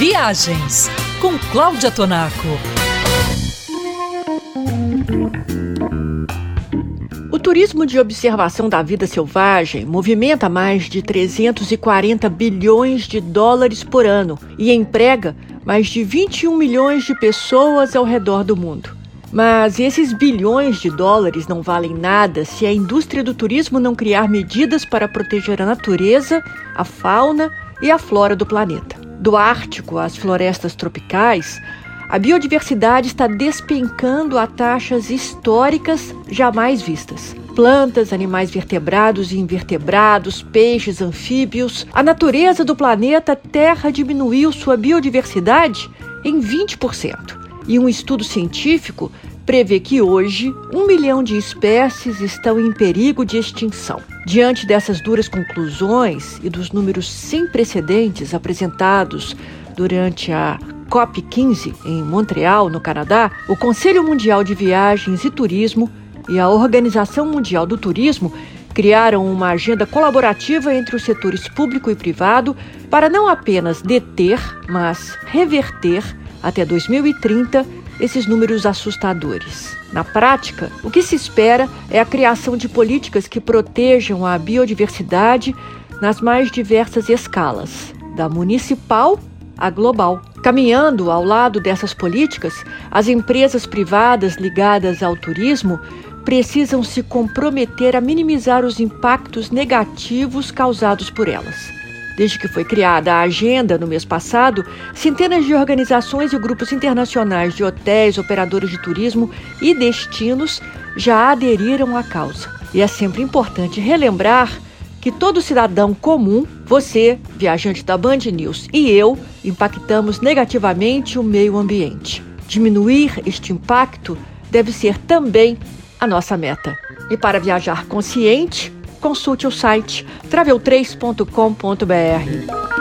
Viagens com Cláudia Tonaco. O turismo de observação da vida selvagem movimenta mais de 340 bilhões de dólares por ano e emprega mais de 21 milhões de pessoas ao redor do mundo. Mas esses bilhões de dólares não valem nada se a indústria do turismo não criar medidas para proteger a natureza, a fauna e a flora do planeta. Do Ártico às florestas tropicais, a biodiversidade está despencando a taxas históricas jamais vistas. Plantas, animais vertebrados e invertebrados, peixes, anfíbios. A natureza do planeta Terra diminuiu sua biodiversidade em 20% e um estudo científico prevê que hoje um milhão de espécies estão em perigo de extinção. Diante dessas duras conclusões e dos números sem precedentes apresentados durante a COP15 em Montreal, no Canadá, o Conselho Mundial de Viagens e Turismo e a Organização Mundial do Turismo criaram uma agenda colaborativa entre os setores público e privado para não apenas deter, mas reverter até 2030 esses números assustadores. Na prática, o que se espera é a criação de políticas que protejam a biodiversidade nas mais diversas escalas, da municipal à global. Caminhando ao lado dessas políticas, as empresas privadas ligadas ao turismo precisam se comprometer a minimizar os impactos negativos causados por elas. Desde que foi criada a agenda no mês passado, centenas de organizações e grupos internacionais de hotéis, operadores de turismo e destinos já aderiram à causa. E é sempre importante relembrar que todo cidadão comum, você, viajante da Band News, e eu impactamos negativamente o meio ambiente. Diminuir este impacto deve ser também a nossa meta. E para viajar consciente, consulte o site travel3.com.br.